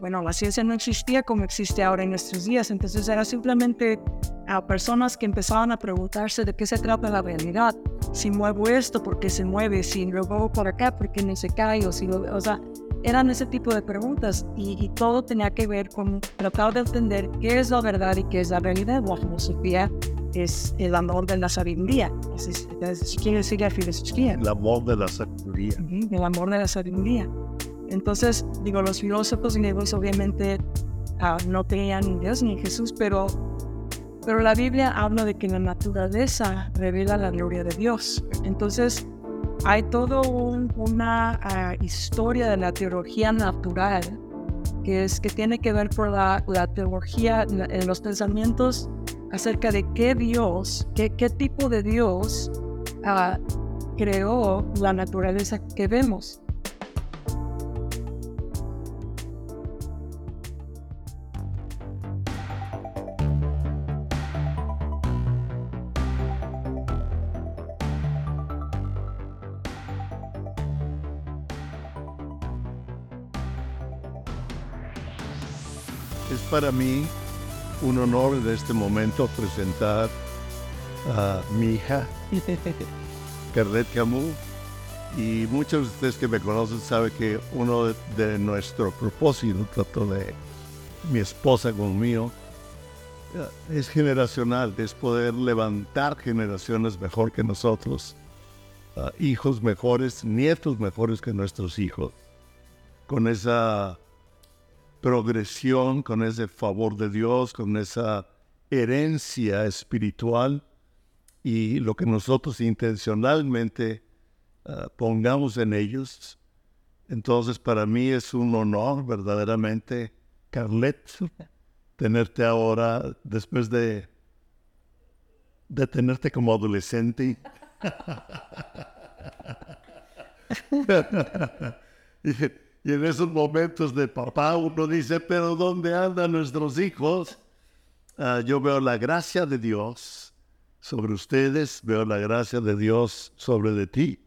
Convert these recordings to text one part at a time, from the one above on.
bueno, la ciencia no existía como existe ahora en nuestros días, entonces era simplemente a personas que empezaban a preguntarse de qué se trata la realidad. Si muevo esto, ¿por qué se mueve? Si lo muevo por acá, ¿por qué no se cae? O, si o sea, eran ese tipo de preguntas y, todo tenía que ver con tratar de entender qué es la verdad y qué es la realidad. La filosofía es el amor de la sabiduría. quiere decir la filosofía. El amor de la sabiduría. El amor de la sabiduría. Entonces, digo, los filósofos griegos obviamente ah, no tenían ni Dios ni Jesús, pero, pero la Biblia habla de que la naturaleza revela la gloria de Dios. Entonces, hay toda una ah, historia de la teología natural que, es, que tiene que ver con la, teología, en los pensamientos acerca de qué Dios, qué, qué tipo de Dios ah, creó la naturaleza que vemos. Para mí un honor en este momento presentar a mi hija, Carlet Camus. Y muchos de ustedes que me conocen saben que uno de, nuestro propósito, tanto de mi esposa como mío, es generacional, es poder levantar generaciones mejor que nosotros, hijos mejores, nietos mejores que nuestros hijos, con esa progresión, con ese favor de Dios, con esa herencia espiritual y lo que nosotros intencionalmente ah, pongamos en ellos. Entonces para mí es un honor verdaderamente, Carlet, tenerte ahora después de, de tenerte como adolescente. Y en esos momentos de papá uno dice, pero ¿dónde andan nuestros hijos? Ah, yo veo la gracia de Dios sobre ustedes, veo la gracia de Dios sobre de ti.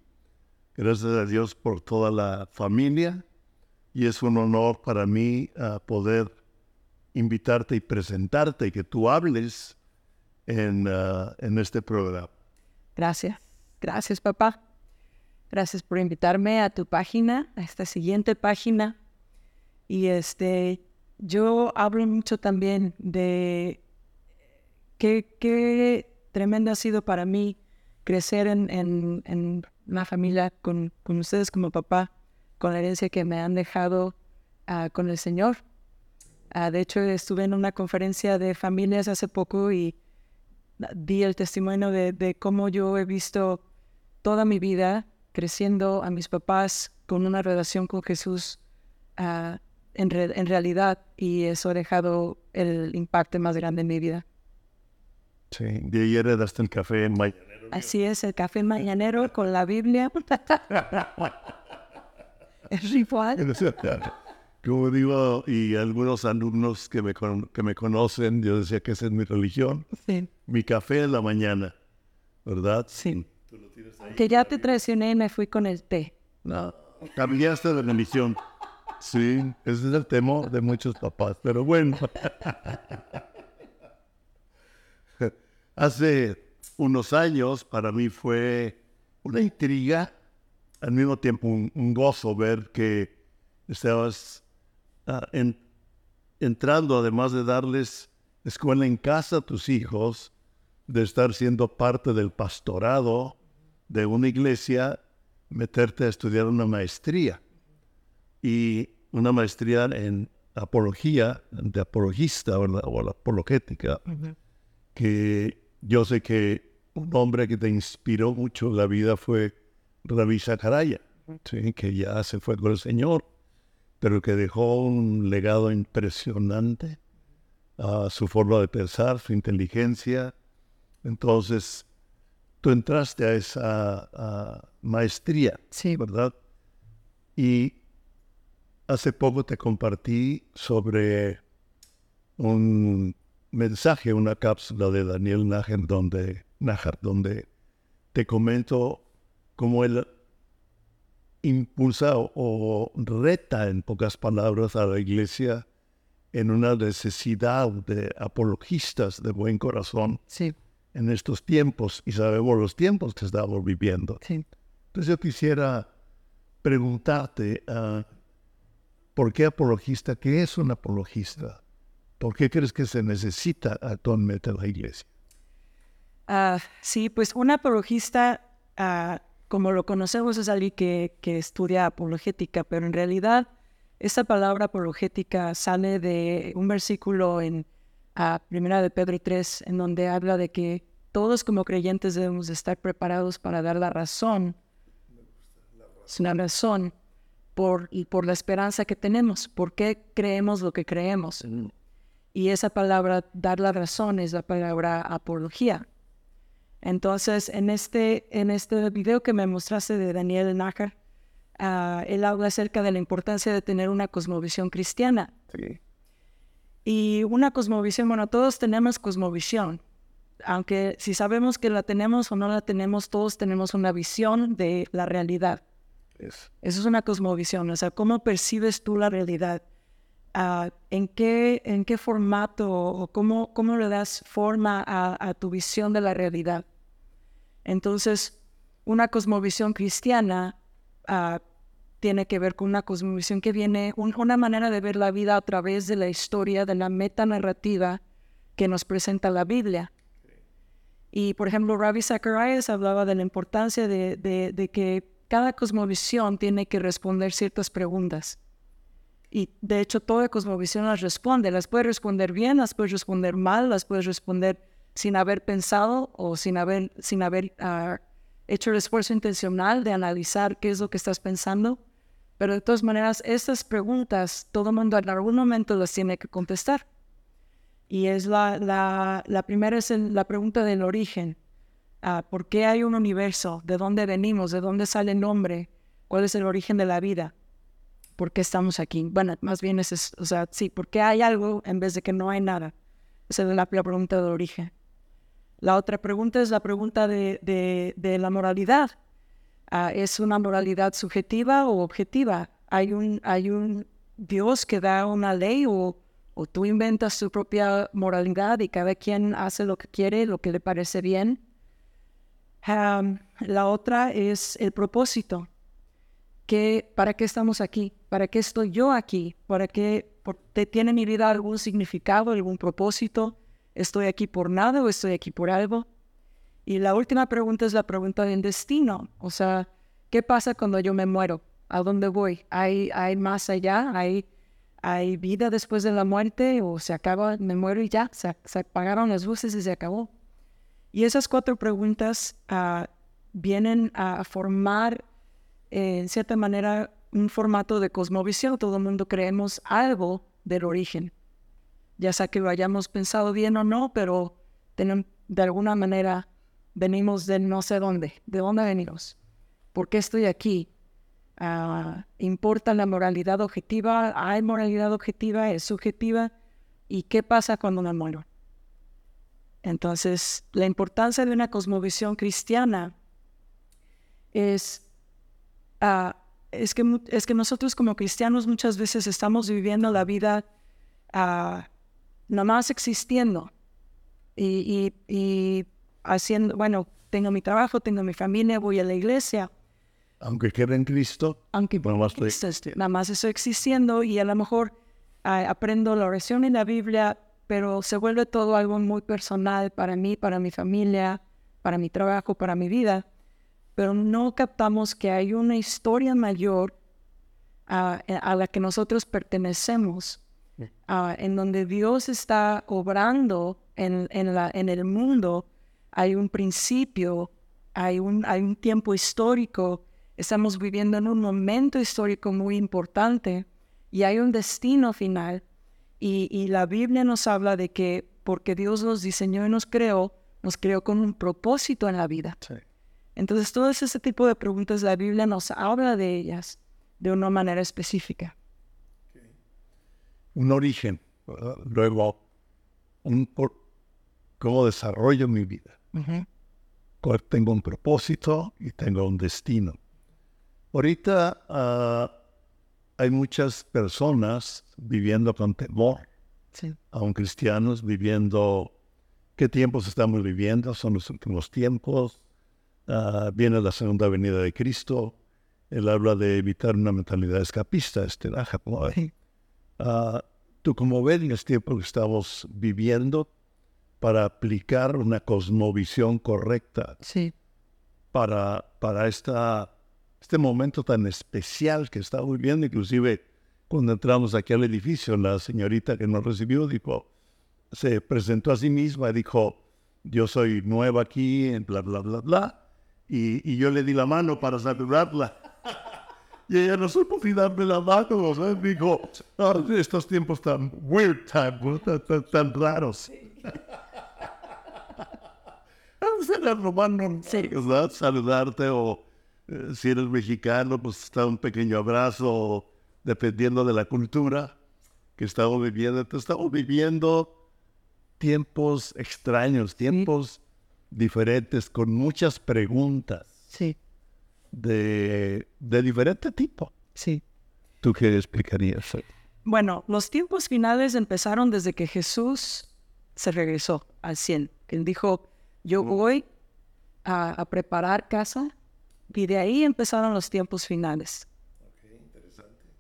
Gracias a Dios por toda la familia y es un honor para mí ah, poder invitarte y presentarte y que tú hables en, ah, en este programa. Gracias, gracias papá. Gracias por invitarme a tu página, a esta siguiente página. Y este, yo hablo mucho también de qué, qué tremendo ha sido para mí crecer en, en, una familia con, con, ustedes como papá, con la herencia que me han dejado uh, con el Señor. Uh, de hecho, estuve en una conferencia de familias hace poco y di el testimonio de, de cómo yo he visto toda mi vida creciendo a mis papás con una relación con Jesús ah, en, en, realidad y eso ha dejado el impacto más grande en mi vida. Sí, de ayer heredaste el café mañanero. Así es, el café mañanero con la Biblia. es igual. Como digo, y algunos alumnos que me, que me conocen, yo decía que esa es mi religión. Sí. Mi café en la mañana, ¿verdad? Sí. Que ya te traicioné y me fui con el té. No, cambiaste de religión. Sí, ese es el temor de muchos papás, pero bueno. Hace unos años para mí fue una intriga, al mismo tiempo un, gozo ver que estabas ah, entrando, además de darles escuela en casa a tus hijos, de estar siendo parte del pastorado de una iglesia, meterte a estudiar una maestría. Y una maestría en apología, de apologista o la apologética, que yo sé que un hombre que te inspiró mucho la vida fue Rabbi Zacaraya, que ya se fue con el Señor, pero que dejó un legado impresionante a su forma de pensar, su inteligencia, entonces, tú entraste a esa maestría, sí. ¿verdad? Y hace poco te compartí sobre un mensaje, una cápsula de Daniel Najar, donde, donde te comento cómo él impulsa o, reta, en pocas palabras, a la iglesia en una necesidad de apologistas de buen corazón sí. En estos tiempos, y sabemos los tiempos que estamos viviendo. Sí. Entonces yo quisiera preguntarte, uh, ¿por qué apologista? ¿Qué es un apologista? ¿Por qué crees que se necesita actualmente en la iglesia? Uh, sí, pues un apologista, uh, como lo conocemos, es alguien que, que, estudia apologética, pero en realidad esa palabra apologética sale de un versículo en Primera de Pedro 3, en donde habla de que todos como creyentes debemos estar preparados para dar la razón, es una razón por, y por la esperanza que tenemos, por qué creemos lo que creemos. Y esa palabra, dar la razón, es la palabra apología. Entonces, en este, en este video que me mostraste de Daniel Nájar, uh, él habla acerca de la importancia de tener una cosmovisión cristiana. Sí. Y una cosmovisión, bueno, todos tenemos cosmovisión, aunque si sabemos que la tenemos o no la tenemos, todos tenemos una visión de la realidad. Eso, Eso es una cosmovisión, o sea, ¿cómo percibes tú la realidad? Uh, ¿en, qué, ¿En qué formato o cómo, cómo le das forma a, a tu visión de la realidad? Entonces, una cosmovisión cristiana uh, tiene que ver con una cosmovisión que viene, un, una manera de ver la vida a través de la historia, de la metanarrativa que nos presenta la Biblia. Y, por ejemplo, Ravi Zacharias hablaba de la importancia de, que cada cosmovisión tiene que responder ciertas preguntas. Y de hecho toda cosmovisión las responde, las puede responder bien, las puede responder mal, las puede responder sin haber pensado o sin haber, sin haber uh, hecho el esfuerzo intencional de analizar qué es lo que estás pensando. Pero de todas maneras, estas preguntas todo el mundo en algún momento las tiene que contestar. Y es la, la, primera es la pregunta del origen. Uh, ¿Por qué hay un universo? ¿De dónde venimos? ¿De dónde sale el nombre? ¿Cuál es el origen de la vida? ¿Por qué estamos aquí? Bueno, más bien es, o sea, sí, ¿por qué hay algo en vez de que no hay nada? Esa es la, pregunta del origen. La otra pregunta es la pregunta de, de la moralidad. Uh, ¿Es una moralidad subjetiva o objetiva? ¿Hay un, hay un Dios que da una ley o, tú inventas tu propia moralidad y cada quien hace lo que quiere, lo que le parece bien? La otra es el propósito. ¿Qué, ¿Para qué estamos aquí? ¿Para qué estoy yo aquí? ¿Para qué por, tiene mi vida algún significado, algún propósito? ¿Estoy aquí por nada o estoy aquí por algo? Y la última pregunta es la pregunta del destino. O sea, ¿qué pasa cuando yo me muero? ¿A dónde voy? ¿Hay, hay más allá? ¿Hay, ¿Hay vida después de la muerte? ¿O se acaba, me muero y ya? Se, se apagaron las luces y se acabó. Y esas cuatro preguntas uh, vienen a formar, en cierta manera, un formato de cosmovisión. Todo el mundo creemos algo del origen. Ya sea que lo hayamos pensado bien o no, pero de alguna manera venimos de no sé dónde. ¿De dónde venimos? ¿Por qué estoy aquí? Uh, ¿Importa la moralidad objetiva? ¿Hay moralidad objetiva? ¿Es subjetiva? ¿Y qué pasa cuando me muero? Entonces, la importancia de una cosmovisión cristiana es, uh, es, que, es que nosotros como cristianos muchas veces estamos viviendo la vida uh, nomás existiendo y, haciendo, bueno, tengo mi trabajo, tengo mi familia, voy a la iglesia. Aunque quede en Cristo, aunque nada más, estoy, nada más estoy existiendo y a lo mejor aprendo la oración en la Biblia, pero se vuelve todo algo muy personal para mí, para mi familia, para mi trabajo, para mi vida. Pero no captamos que hay una historia mayor uh, a la que nosotros pertenecemos, uh, en donde Dios está obrando en, en, la, en, el mundo. Hay un principio, hay un, hay un tiempo histórico, estamos viviendo en un momento histórico muy importante y hay un destino final. Y, y, la Biblia nos habla de que porque Dios nos diseñó y nos creó, nos creó con un propósito en la vida. Sí. Entonces, todo ese tipo de preguntas, la Biblia nos habla de ellas de una manera específica. Un origen, ¿verdad? luego, un por, cómo desarrollo mi vida. Uh -huh. Tengo un propósito y tengo un destino. Ahorita ah, hay muchas personas viviendo con temor, Sí. aún cristianos viviendo qué tiempos estamos viviendo, son los últimos tiempos, ah, viene la segunda venida de Cristo, él habla de evitar una mentalidad escapista, este. Sí. Ah, ¿Tú cómo ves los tiempos que estamos viviendo para aplicar una cosmovisión correcta Sí. para, para esta, este momento tan especial que estamos viviendo? Inclusive cuando entramos aquí al edificio, la señorita que nos recibió dijo, se presentó a sí misma y dijo, yo soy nueva aquí, en bla, bla, bla, bla. Y, y yo le di la mano para saludarla. Y ella no supo si darme la mano, o sea, dijo, "Ah, estos tiempos tan weird tan, tan- tan raros. Será romano, Sí. ¿verdad? Saludarte o eh, si eres mexicano, pues está un pequeño abrazo, dependiendo de la cultura que estamos viviendo. Entonces estamos viviendo tiempos extraños, tiempos diferentes, con muchas preguntas Sí. de, de diferente tipo. Sí. ¿Tú qué explicarías? Bueno, los tiempos finales empezaron desde que Jesús se regresó al 100. Él dijo, yo voy a, a preparar casa y de ahí empezaron los tiempos finales.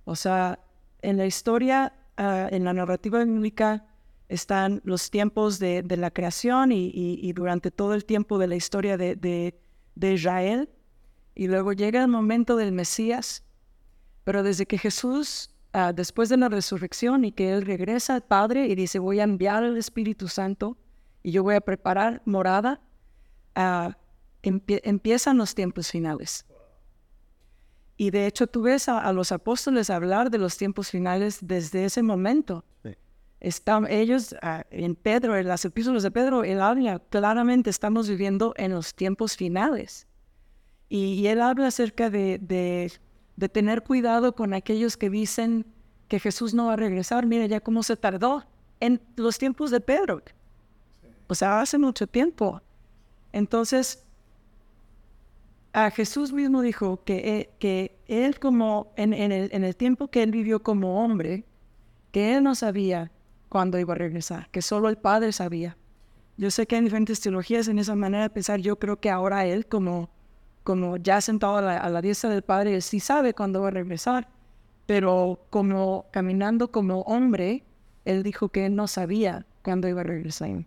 O sea, en la historia, ah, en la narrativa bíblica, están los tiempos de, de la creación y, y- y durante todo el tiempo de la historia de, de- de Israel. Y luego llega el momento del Mesías. Pero desde que Jesús, ah, después de la resurrección y que Él regresa al Padre y dice, voy a enviar el Espíritu Santo y yo voy a preparar morada, empie- empiezan los tiempos finales. Y de hecho tú ves a, a los apóstoles hablar de los tiempos finales desde ese momento. Sí. Están ellos ah, en Pedro, en las epístolas de Pedro, él habla claramente, estamos viviendo en los tiempos finales. Y, y él habla acerca de, de, de tener cuidado con aquellos que dicen que Jesús no va a regresar. Mira ya cómo se tardó en los tiempos de Pedro. O sea, hace mucho tiempo. Entonces, a Jesús mismo dijo que, eh, que él como, en, en el, en el tiempo que él vivió como hombre, que él no sabía cuándo iba a regresar, que solo el Padre sabía. Yo sé que hay diferentes teologías en esa manera de pensar. Yo creo que ahora él, como, como ya sentado a la, a la diestra del Padre, él sí sabe cuándo va a regresar. Pero como caminando como hombre, él dijo que él no sabía cuándo iba a regresar.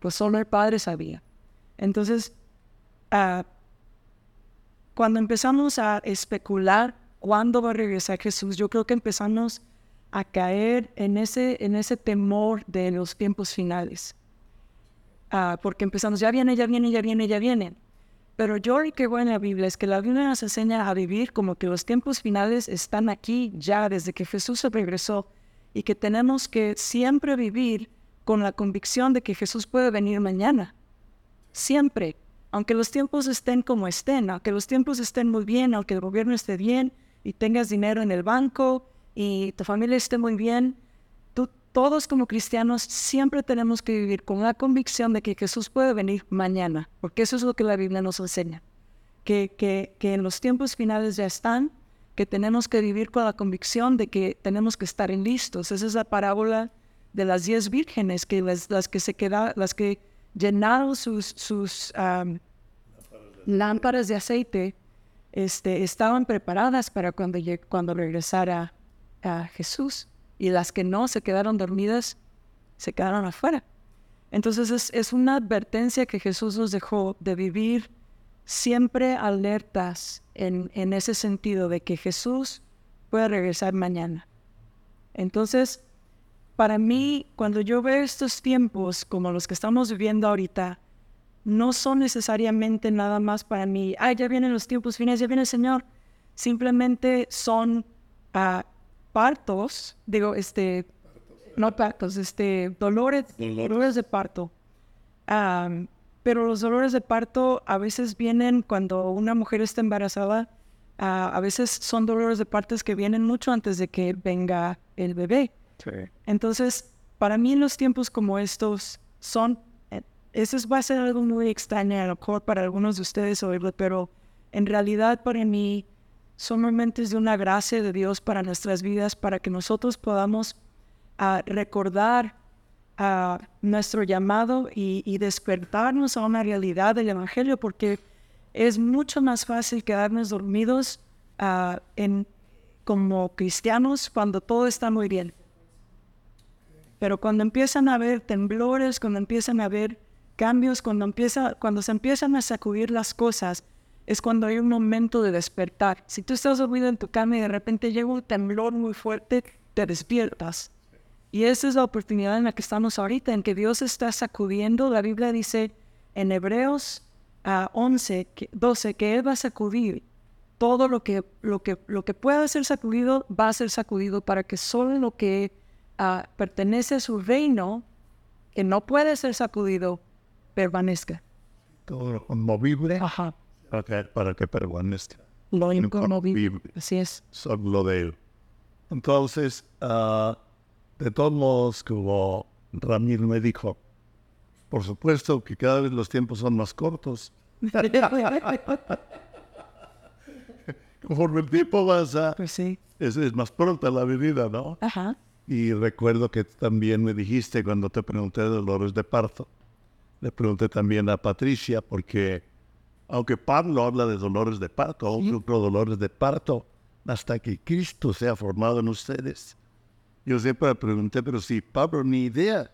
Pues solo el Padre sabía. Entonces, ah, cuando empezamos a especular cuándo va a regresar Jesús, yo creo que empezamos a caer en ese, en ese temor de los tiempos finales. Ah, porque empezamos, ya viene, ya viene, ya viene, ya viene. Pero yo lo que veo en la Biblia es que la Biblia nos enseña a vivir como que los tiempos finales están aquí ya desde que Jesús se regresó y que tenemos que siempre vivir con la convicción de que Jesús puede venir mañana. Siempre. Aunque los tiempos estén como estén, aunque los tiempos estén muy bien, aunque el gobierno esté bien y tengas dinero en el banco y tu familia esté muy bien, tú, todos como cristianos siempre tenemos que vivir con la convicción de que Jesús puede venir mañana, porque eso es lo que la Biblia nos enseña, que, que, que en los tiempos finales ya están, que tenemos que vivir con la convicción de que tenemos que estar listos. Esa es la parábola de las diez vírgenes, que las, las que se quedaron, las que llenaron sus, sus lámparas de aceite, este, estaban preparadas para cuando, cuando regresara a Jesús. Y las que no se quedaron dormidas, se quedaron afuera. Entonces es, es una advertencia que Jesús nos dejó de vivir siempre alertas en, en ese sentido de que Jesús puede regresar mañana. Entonces, para mí, cuando yo veo estos tiempos como los que estamos viviendo ahorita, no son necesariamente nada más para mí, ay, ya vienen los tiempos finales, ya viene el Señor. Simplemente son ah, partos, digo, este, no partos, este, dolores, dolores de parto. Am, pero los dolores de parto a veces vienen cuando una mujer está embarazada, ah, a veces son dolores de partos que vienen mucho antes de que venga el bebé. Entonces, para mí en los tiempos como estos son, eh, eso es- va a ser algo muy extraño a lo mejor para algunos de ustedes oírlo, pero en realidad para mí son momentos de una gracia de Dios para nuestras vidas, para que nosotros podamos ah, recordar a nuestro llamado y, despertarnos a una realidad del Evangelio, porque es mucho más fácil quedarnos dormidos ah, en, como cristianos cuando todo está muy bien. Pero cuando empiezan a haber temblores, cuando empiezan a haber cambios, cuando, empieza, cuando se empiezan a sacudir las cosas, es cuando hay un momento de despertar. Si tú estás dormido en tu cama y de repente llega un temblor muy fuerte, te despiertas y esa es la oportunidad en la que estamos ahorita, en que Dios está sacudiendo. La Biblia dice en Hebreos 11, 12, que Él va a sacudir todo lo que, lo, que, lo que pueda ser sacudido, va a ser sacudido para que solo lo que ah, pertenece a su reino, que no puede ser sacudido, permanezca. Todo lo conmovible Ajá. Para, que, para que permanezca. Lo inconmovible. Así es. Solo de Él. Entonces, uh, de todos modos, como Ramiro me dijo, por supuesto que cada vez los tiempos son más cortos. Conforme el tiempo pasa, pues sí. es, más pronta la vida, ¿no? Ajá. Y recuerdo que también me dijiste cuando te pregunté de dolores de parto, le pregunté también a Patricia, porque aunque Pablo habla de dolores de parto, otros dolores de parto, hasta que Cristo sea formado en ustedes, yo siempre pregunté, pero si Pablo ni idea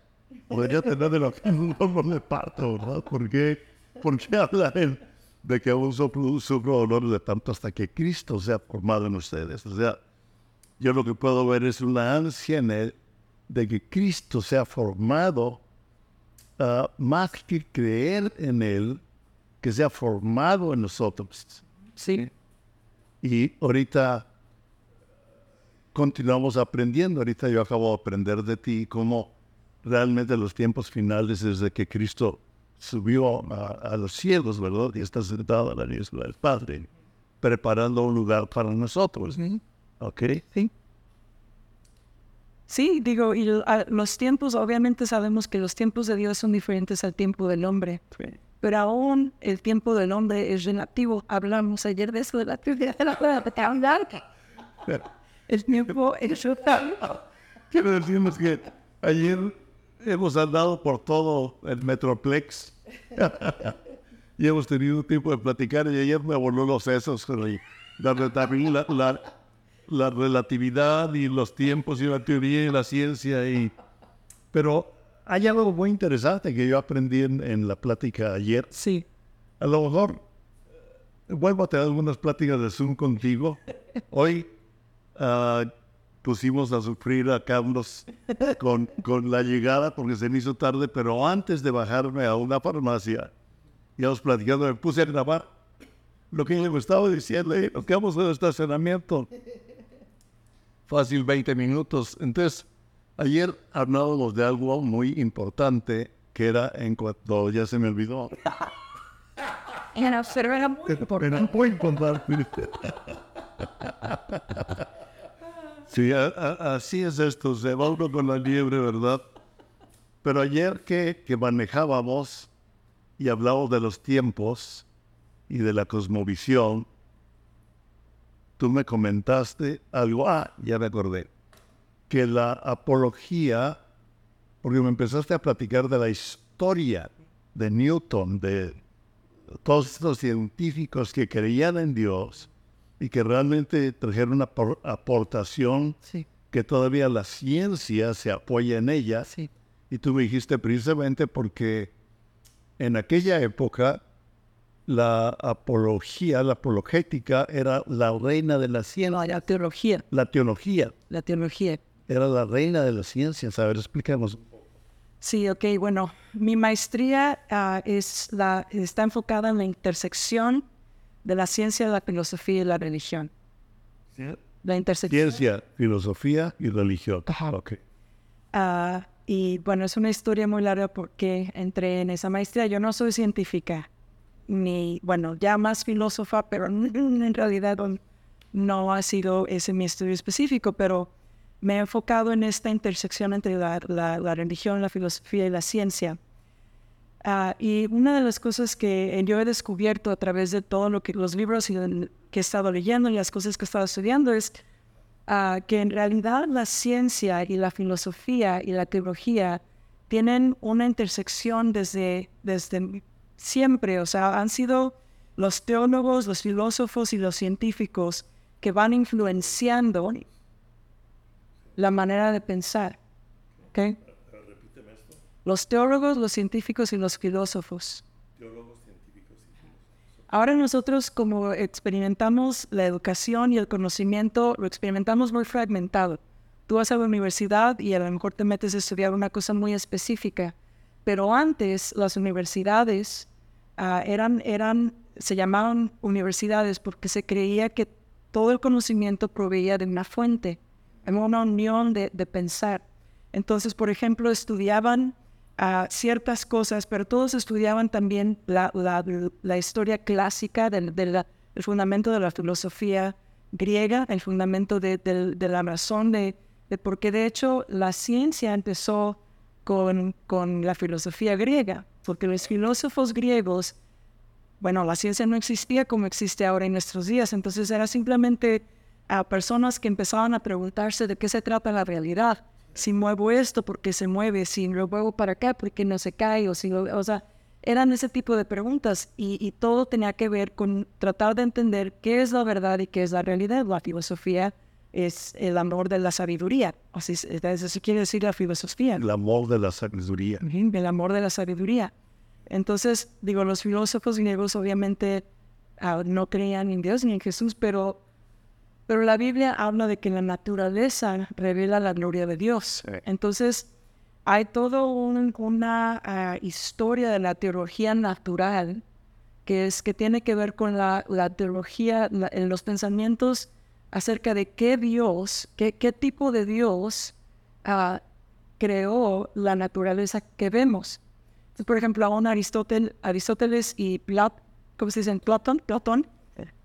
podría tener de lo que un dolor de parto, ¿verdad? ¿Por qué, por qué habla él de que aún sufro dolores de parto hasta que Cristo sea formado en ustedes? O sea, yo lo que puedo ver es una ansia en él de que Cristo sea formado, uh, más que creer en él, que sea formado en nosotros. Sí. Y ahorita continuamos aprendiendo. Ahorita yo acabo de aprender de ti cómo realmente los tiempos finales desde que Cristo subió a, los cielos, ¿verdad? Y está sentado a la diestra del Padre, preparando un lugar para nosotros. ¿Ok? Sí. Sí, digo, y los tiempos, obviamente sabemos que los tiempos de Dios son diferentes al tiempo del hombre. Pero aún el tiempo del hombre es relativo. Hablamos ayer de eso, de la teoría de la el tiempo es Quiero decirles que ayer hemos andado por todo el Metroplex y hemos tenido tiempo de platicar y ayer me voló los sesos la, la, la, relatividad y los tiempos y la teoría y la ciencia. Y, pero hay algo muy interesante que yo aprendí en, en la plática ayer. Sí. A lo mejor eh, vuelvo a tener algunas pláticas de Zoom contigo. Hoy uh, pusimos a sufrir a Carlos con, con la llegada porque se me hizo tarde, pero antes de bajarme a una farmacia, íbamos platicando, me puse a grabar lo que le estaba diciendo, nos quedamos en el estacionamiento. Fácil 20 minutos. Entonces, ayer hablábamos de algo muy importante que era en cuanto ya se me olvidó. Era, era muy importante. Era muy importante. Sí, así es esto, se va uno con la liebre, ¿verdad? Pero ayer que, que manejábamos y hablábamos de los tiempos y de la cosmovisión, tú me comentaste algo, ah, ya me acordé, que la apología, porque me empezaste a platicar de la historia de Newton, de todos estos científicos que creían en Dios, y que realmente trajeron una aportación que todavía la ciencia se apoya en ella. Y tú me dijiste precisamente porque en aquella época la apología, la apologética era la reina de la ciencia. la teología. La teología. La teología. Era la reina de la ciencia. A ver, explícanos. Sí, ok, bueno, mi maestría ah, es la, está enfocada en la intersección de la ciencia, la filosofía y la religión. La intersección. Ciencia, filosofía y religión. Okay. Ah, y bueno, es una historia muy larga porque entré en esa maestría. Yo no soy científica, ni, bueno, ya más filósofa, pero en realidad no ha sido ese mi estudio específico, pero me he enfocado en esta intersección entre la, la religión, la filosofía y la ciencia. Ah, y una de las cosas que yo he descubierto a través de todos lo que los libros que he estado leyendo y las cosas que he estado estudiando es ah, que en realidad la ciencia y la filosofía y la teología tienen una intersección desde, desde siempre. O sea, han sido los teólogos, los filósofos y los científicos que van influenciando la manera de pensar. ¿okay? Los teólogos, los científicos y los filósofos. Ahora nosotros como experimentamos la educación y el conocimiento, lo experimentamos muy fragmentado. Tú vas a la universidad y a lo mejor te metes a estudiar una cosa muy específica, pero antes las universidades ah, eran, eran, se llamaban universidades porque se creía que todo el conocimiento proveía de una fuente, en una unión de, de pensar. Entonces, por ejemplo, estudiaban ciertas cosas, pero todos estudiaban también la, la, historia clásica del, fundamento de la filosofía griega, el fundamento de, la razón de, porque de hecho la ciencia empezó con, con la filosofía griega, porque los filósofos griegos, bueno, la ciencia no existía como existe ahora en nuestros días, entonces era simplemente a personas que empezaban a preguntarse de qué se trata la realidad si muevo esto, porque se mueve? Si lo muevo para acá, porque no se cae? O, si o sea, eran ese tipo de preguntas y, todo tenía que ver con tratar de entender qué es la verdad y qué es la realidad. La filosofía es el amor de la sabiduría. Así, eso quiere decir la filosofía. El amor de la sabiduría. El amor de la sabiduría. Entonces, digo, los filósofos griegos obviamente ah, no creían en Dios ni en Jesús, pero pero la Biblia habla de que la naturaleza revela la gloria de Dios. Entonces, hay toda una ah, historia de la teología natural que, es, que tiene que ver con la, teología, en los pensamientos acerca de qué Dios, qué, qué tipo de Dios ah, creó la naturaleza que vemos. por ejemplo, aún Aristóteles, Aristóteles y Platón, ¿cómo se dice? Platón, Platón,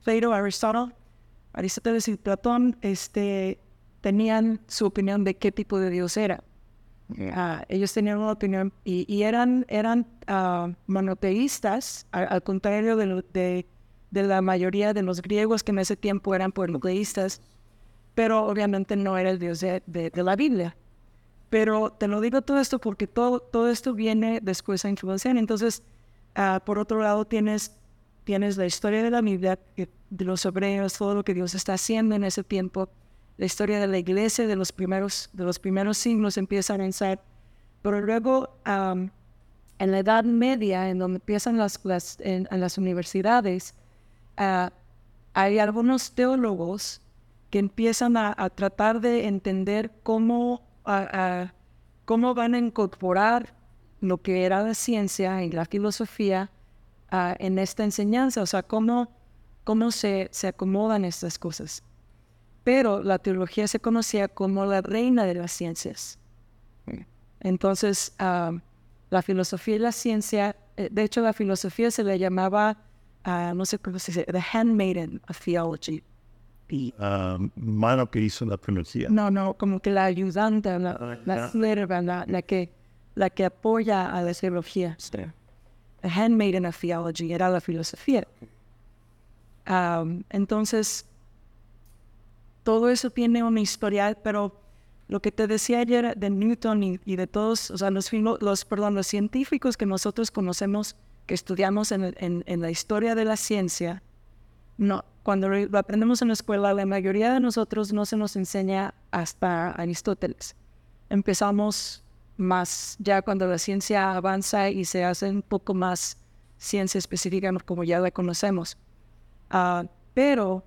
Plato, Aristóteles, Aristóteles y Platón este, tenían su opinión de qué tipo de Dios era. Ah, ellos tenían una opinión y, eran, eran uh, monoteístas, al, contrario de, de, la mayoría de los griegos que en ese tiempo eran politeístas, pero obviamente no era el Dios de, la Biblia. Pero te lo digo todo esto porque todo, todo esto viene después a influenciar. Entonces, uh, por otro lado, tienes tienes la historia de la Biblia, de los hebreos, todo lo que Dios está haciendo en ese tiempo, la historia de la iglesia de los primeros, de los primeros siglos empieza a avanzar, pero luego en la Edad Media, en donde empiezan las, en, las universidades, ah, hay algunos teólogos que empiezan a, tratar de entender cómo, cómo van a incorporar lo que era la ciencia y la filosofía en esta enseñanza, o sea, cómo, cómo se, se acomodan estas cosas. Pero la teología se conocía como la reina de las ciencias. Entonces, la filosofía y la ciencia, eh, de hecho la filosofía se le llamaba, no sé cómo se dice, the handmaiden of theology. mano que hizo la filosofía. No, no, como que la ayudante, la, ah, la, la, que, la que apoya a la teología. The Handmaiden of Theology, era la filosofía. entonces, todo eso tiene una historia, pero lo que te decía ayer de Newton y, de todos, o sea, los, los, perdón, los científicos que nosotros conocemos, que estudiamos en, la historia de la ciencia, no, cuando lo aprendemos en la escuela, la mayoría de nosotros no se nos enseña hasta Aristóteles. Empezamos más ya cuando la ciencia avanza y se hace un poco más ciencia específica como ya la conocemos. Ah, pero,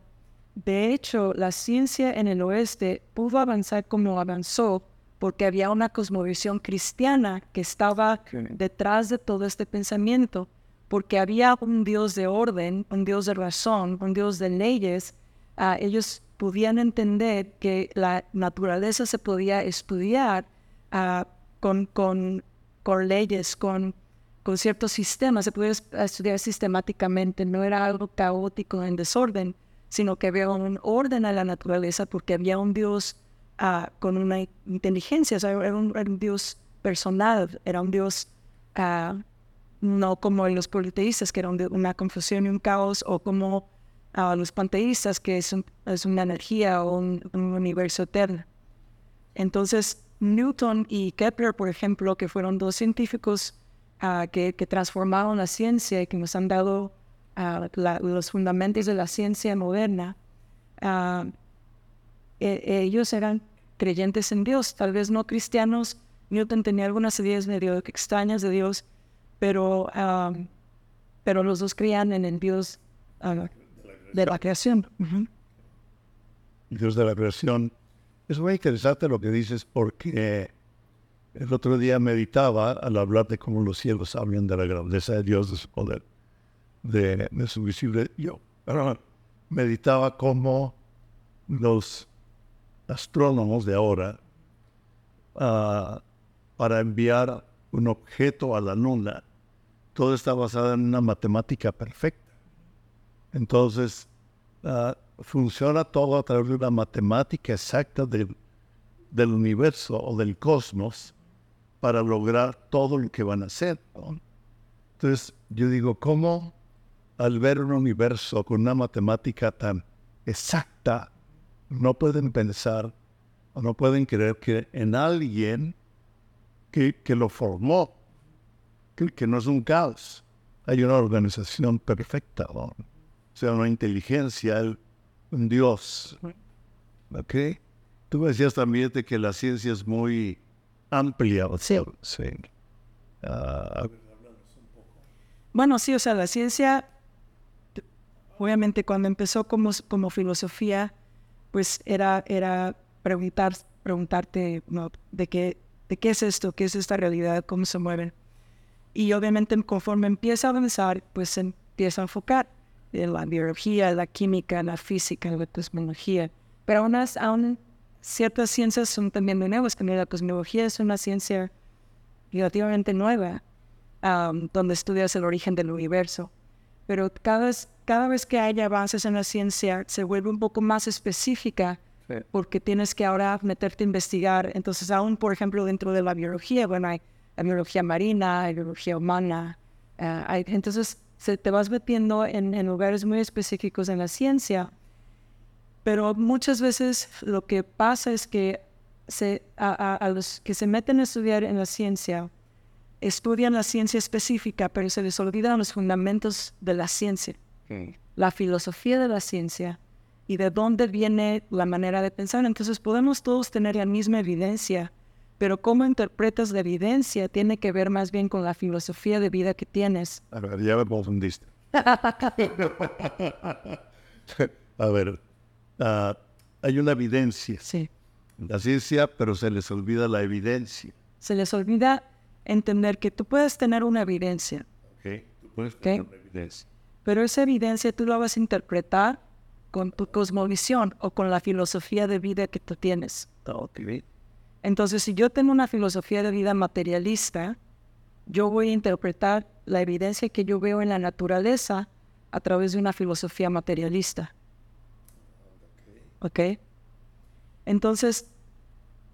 de hecho, la ciencia en el oeste pudo avanzar como avanzó porque había una cosmovisión cristiana que estaba detrás de todo este pensamiento, porque había un Dios de orden, un Dios de razón, un Dios de leyes. Ah, ellos podían entender que la naturaleza se podía estudiar uh, con, con, con leyes, con, con ciertos sistemas, se podía estudiar sistemáticamente, no era algo caótico en desorden, sino que había un orden a la naturaleza porque había un Dios uh, con una inteligencia, era, un, Dios personal, era un Dios uh, no como los politeístas, que eran de una confusión y un caos, o como a los panteístas, que es, es una energía o un, universo eterno. Entonces, Newton y Kepler, por ejemplo, que fueron dos científicos ah, que, que, transformaron la ciencia y que nos han dado ah, los fundamentos de la ciencia moderna, uh, ellos eran creyentes en Dios, tal vez no cristianos. Newton tenía algunas ideas medio extrañas de Dios, pero, pero los dos creían en el Dios de la creación. Dios de la creación. Es muy interesante lo que dices porque el otro día meditaba al hablar de cómo los cielos hablan de la grandeza de Dios, de su poder, de, su visible yo. meditaba cómo los astrónomos de ahora, ah, para enviar un objeto a la luna, todo está basado en una matemática perfecta. Entonces, ah, funciona todo a través de una matemática exacta del, universo o del cosmos para lograr todo lo que van a hacer. Entonces, yo digo, ¿cómo al ver un universo con una matemática tan exacta, no pueden pensar o no pueden creer que en alguien que, que lo formó, que, que, no es un caos, hay una organización perfecta? o sea, una inteligencia, un Dios. ¿Ok? Tú decías también de que la ciencia es muy amplia. Sí. Ah, bueno, sí, o sea, la ciencia, obviamente cuando empezó como, como filosofía, pues era, era preguntar, preguntarte de, qué, de qué es esto, qué es esta realidad, cómo se mueven. Y obviamente conforme empieza a avanzar, pues se empieza a enfocar la biología, la química, la física, la cosmología. Pero aún, aún ciertas ciencias son también nuevas, como la cosmología es una ciencia relativamente nueva, donde estudias el origen del universo. Pero cada vez, cada vez que hay avances en la ciencia, se vuelve un poco más específica, porque tienes que ahora meterte a investigar. Entonces, aún, por ejemplo, dentro de la biología, bueno, hay la biología marina, la biología humana. Ah, hay, entonces, se te vas metiendo en, lugares muy específicos en la ciencia, pero muchas veces lo que pasa es que se, a, los que se meten a estudiar en la ciencia, estudian la ciencia específica, pero se les olvidan los fundamentos de la ciencia, la filosofía de la ciencia y de dónde viene la manera de pensar. Entonces podemos todos tener la misma evidencia, pero cómo interpretas la evidencia tiene que ver más bien con la filosofía de vida que tienes. A ver, ya me confundiste. A ver, ah, hay una evidencia. Sí. La ciencia, pero se les olvida la evidencia. Se les olvida entender que tú puedes tener una evidencia. Ok, tú puedes tener una evidencia. Pero esa evidencia tú la vas a interpretar con tu cosmovisión o con la filosofía de vida que tú tienes. Okay. Entonces, si yo tengo una filosofía de vida materialista, yo voy a interpretar la evidencia que yo veo en la naturaleza a través de una filosofía materialista. ¿Ok? Entonces,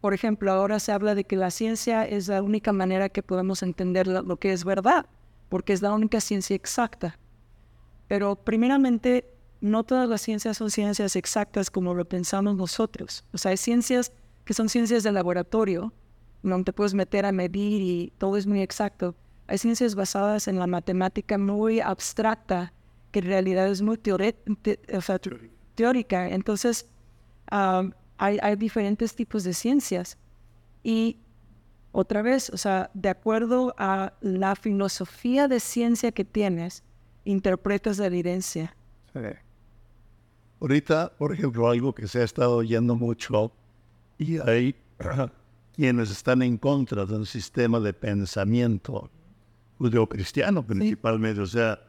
por ejemplo, ahora se habla de que la ciencia es la única manera que podemos entender lo que es verdad, porque es la única ciencia exacta. Pero primeramente, no todas las ciencias son ciencias exactas como lo pensamos nosotros. O sea, hay ciencias que son ciencias de laboratorio, donde te puedes meter a medir y todo es muy exacto. Hay ciencias basadas en la matemática muy abstracta, que en realidad es muy teórica. Entonces, hay, hay diferentes tipos de ciencias. Y otra vez, o sea, de acuerdo a la filosofía de ciencia que tienes, interpretas la evidencia. Ahorita, por ejemplo, algo que se ha estado oyendo mucho y hay quienes están en contra de un sistema de pensamiento judeocristiano principalmente. O sea,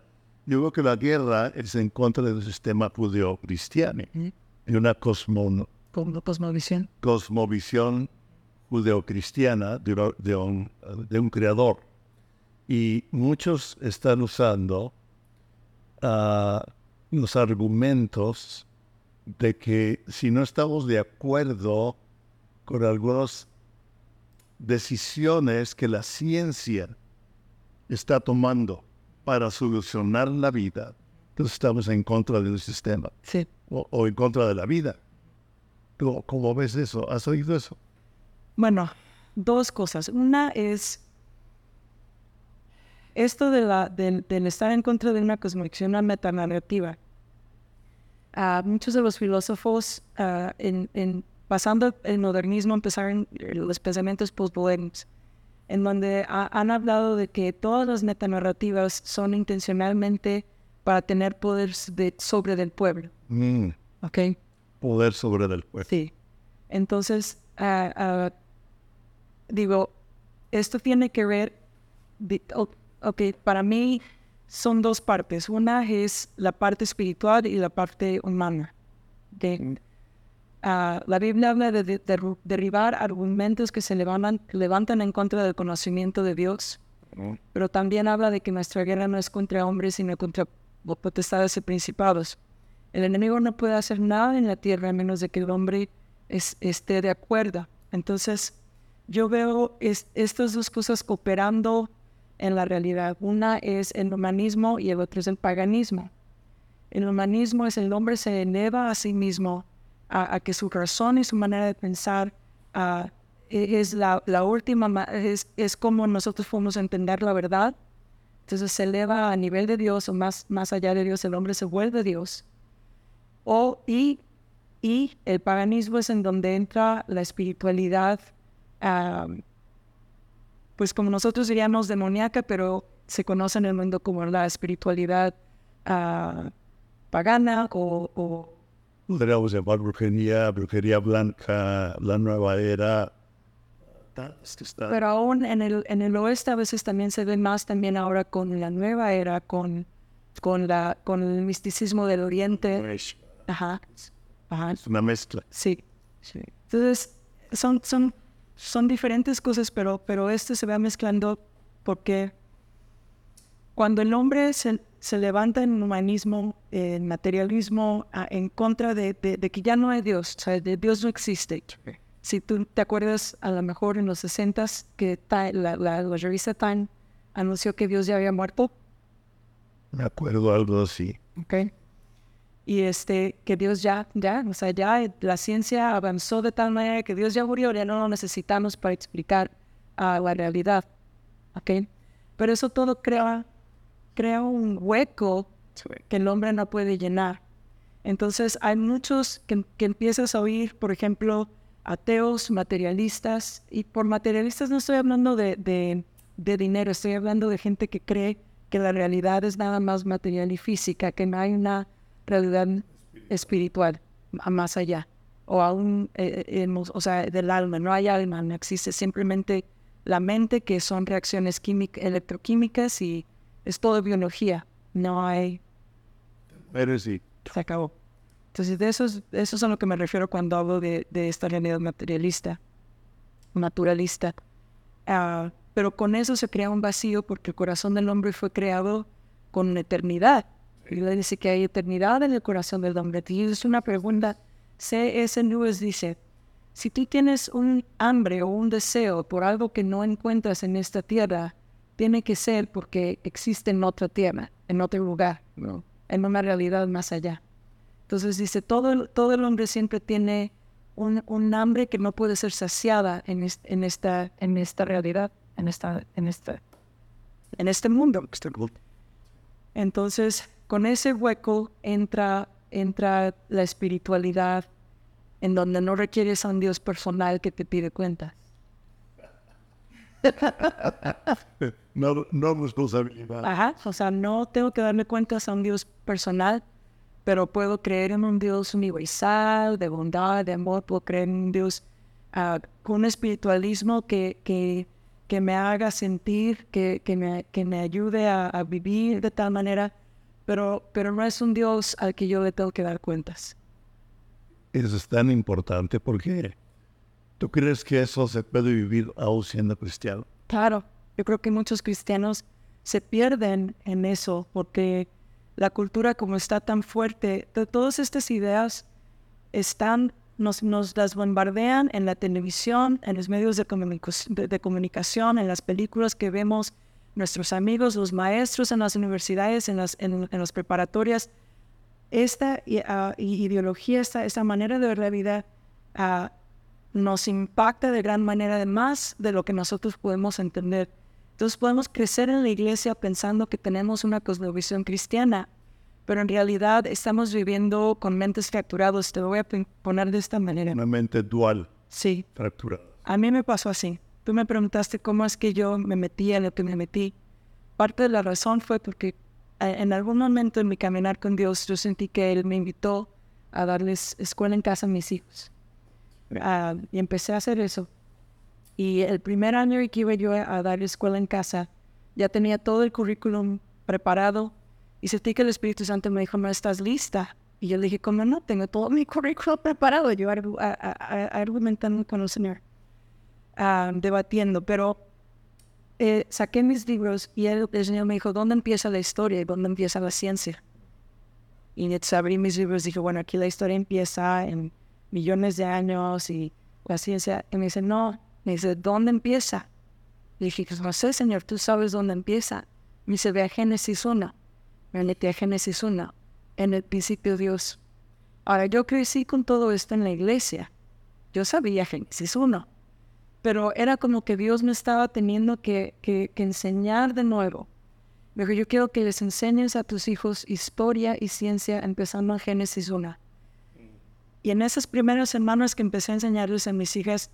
yo creo que la guerra es en contra del sistema judeocristiano y una cosmo, cosmovisión. cosmovisión judeocristiana de, de, un, de un creador. Y muchos están usando uh, los argumentos de que si no estamos de acuerdo con algunas decisiones que la ciencia está tomando para solucionar la vida, entonces estamos en contra del sistema Sí. o, o en contra de la vida. ¿Cómo, cómo ves eso? ¿Has oído eso? Bueno, dos cosas. Una es esto de la, del, del estar en contra de una cosmovisión, una metanarrativa. Muchos de los filósofos, ah, en, en, pasando el modernismo, empezaron los pensamientos postmodernos, en donde ha- han hablado de que todas las metanarrativas son intencionalmente para tener poder de- sobre del pueblo. Mm, ¿ok? Poder sobre el pueblo. Sí. Entonces, digo, esto tiene que ver, ok, para mí son dos partes. Una es la parte espiritual y la parte humana. ok. Ah, la Biblia habla de, de- de- derribar argumentos que se levantan, levantan en contra del conocimiento de Dios, pero también habla de que nuestra guerra no es contra hombres, sino contra potestades y principados. El enemigo no puede hacer nada en la tierra a menos de que el hombre es- esté de acuerdo. Entonces, yo veo es- estas dos cosas cooperando en la realidad. Una es el humanismo y el otro es el paganismo. El humanismo es el hombre se eleva a sí mismo, a, que su razón y su manera de pensar e- es la, última, ma- es, es como nosotros podemos entender la verdad. Entonces se eleva a nivel de Dios o más, más allá de Dios, el hombre se vuelve Dios. O, y, y el paganismo es en donde entra la espiritualidad, pues como nosotros diríamos demoníaca, pero se conoce en el mundo como la espiritualidad ah, pagana o, o Podríamos llamar brujería, brujería blanca, la nueva era. Pero aún en el, en el oeste a veces también se ve más también ahora con la nueva era, con, con, la, con el misticismo del oriente. Es Ajá, una mezcla. sí. sí. Entonces, son, son, son diferentes cosas, pero, pero esto se va mezclando porque cuando el hombre se, se levanta en humanismo, en materialismo, en contra de, de- de que ya no hay Dios, o sea, de Dios no existe. Si tú te acuerdas, a lo mejor en los 60 que la, la, la revista Time anunció que Dios ya había muerto, Me acuerdo algo así. ¿ok? Y este, que Dios ya, ya, o sea, ya la ciencia avanzó de tal manera que Dios ya murió, ya no lo necesitamos para explicar ah, la realidad, ¿ok? Pero eso todo crea, crea un hueco que el hombre no puede llenar. Entonces hay muchos que, que empiezas a oír, por ejemplo, ateos, materialistas, y por materialistas no estoy hablando de, de, de dinero, estoy hablando de gente que cree que la realidad es nada más material y física, que no hay una realidad espiritual más allá, o aún, eh, eh, emo- o sea, del alma, no hay alma, no existe simplemente la mente, que son reacciones químicas, electroquímicas y es todo biología, no hay Pero sí. se acabó. Entonces, de eso es, de eso es a lo que me refiero cuando hablo de, de esta realidad materialista, naturalista. Ah, pero con eso se crea un vacío porque el corazón del hombre fue creado con eternidad. Y le dice que hay eternidad en el corazón del hombre. Y es una pregunta. C.S. Lewis dice, si tú tienes un hambre o un deseo por algo que no encuentras en esta tierra, tiene que ser porque existe en otra tierra, en otro lugar, ¿no? en una realidad más allá. Entonces dice, todo, el- todo el hombre siempre tiene un, un hambre que no puede ser saciada en, es- en, esta, en esta realidad, en, esta, en, esta, en este mundo. Entonces, con ese hueco entra, entra la espiritualidad en donde no requieres a un Dios personal que te pide cuentas. No, no responsabilidad. Ajá, o sea, no tengo que darme cuentas a un Dios personal, pero puedo creer en un Dios universal, de bondad, de amor, puedo creer en un Dios ah, con un espiritualismo que, que, que me haga sentir, que, que, me, que me ayude a, a vivir de tal manera, pero, pero no es un Dios al que yo le tengo que dar cuentas. Eso es tan importante porque tú crees que eso se puede vivir aún siendo cristiano. Claro, yo creo que muchos cristianos se pierden en eso porque la cultura como está tan fuerte, to- todas estas ideas están, nos, nos las bombardean en la televisión, en los medios de, comunicos- de- de comunicación, en las películas que vemos, nuestros amigos, los maestros en las universidades, en las, en, las preparatorias, esta uh, ideología, esta, esta manera de ver la vida uh, nos impacta de gran manera, de más de lo que nosotros podemos entender. Entonces podemos crecer en la iglesia pensando que tenemos una cosmovisión cristiana, pero en realidad estamos viviendo con mentes fracturadas. Te lo voy a poner de esta manera. Una mente dual. Sí. Fracturada. A mí me pasó así. Tú me preguntaste cómo es que yo me metí en lo que me metí. Parte de la razón fue porque en algún momento en mi caminar con Dios yo sentí que Él me invitó a darles escuela en casa a mis hijos. Y empecé a hacer eso. Y el primer año que iba yo a dar escuela en casa, ya tenía todo el currículum preparado y sentí que el Espíritu Santo me dijo, ¿no estás lista? Y yo le dije, ¿cómo no? Tengo todo mi currículum preparado. Yo argumentando con el Señor, debatiendo. Pero eh, saqué mis libros y el, Señor me dijo, ¿dónde empieza la historia y dónde empieza la ciencia? Y entonces abrí mis libros y dije, bueno, aquí la historia empieza en millones de años y la ciencia. Y me dice, no. Me dice, ¿dónde empieza? Le dije, pues no sé, Señor, tú sabes dónde empieza. Me dice, ve a Génesis 1 me metí a Génesis 1, en el principio Dios. Ahora, yo crecí con todo esto en la iglesia. Yo sabía Génesis 1, pero era como que Dios me estaba teniendo que, que, enseñar de nuevo. Me dijo, yo quiero que les enseñes a tus hijos historia y ciencia empezando en Génesis 1. Y en esas primeras semanas que empecé a enseñarles a mis hijas,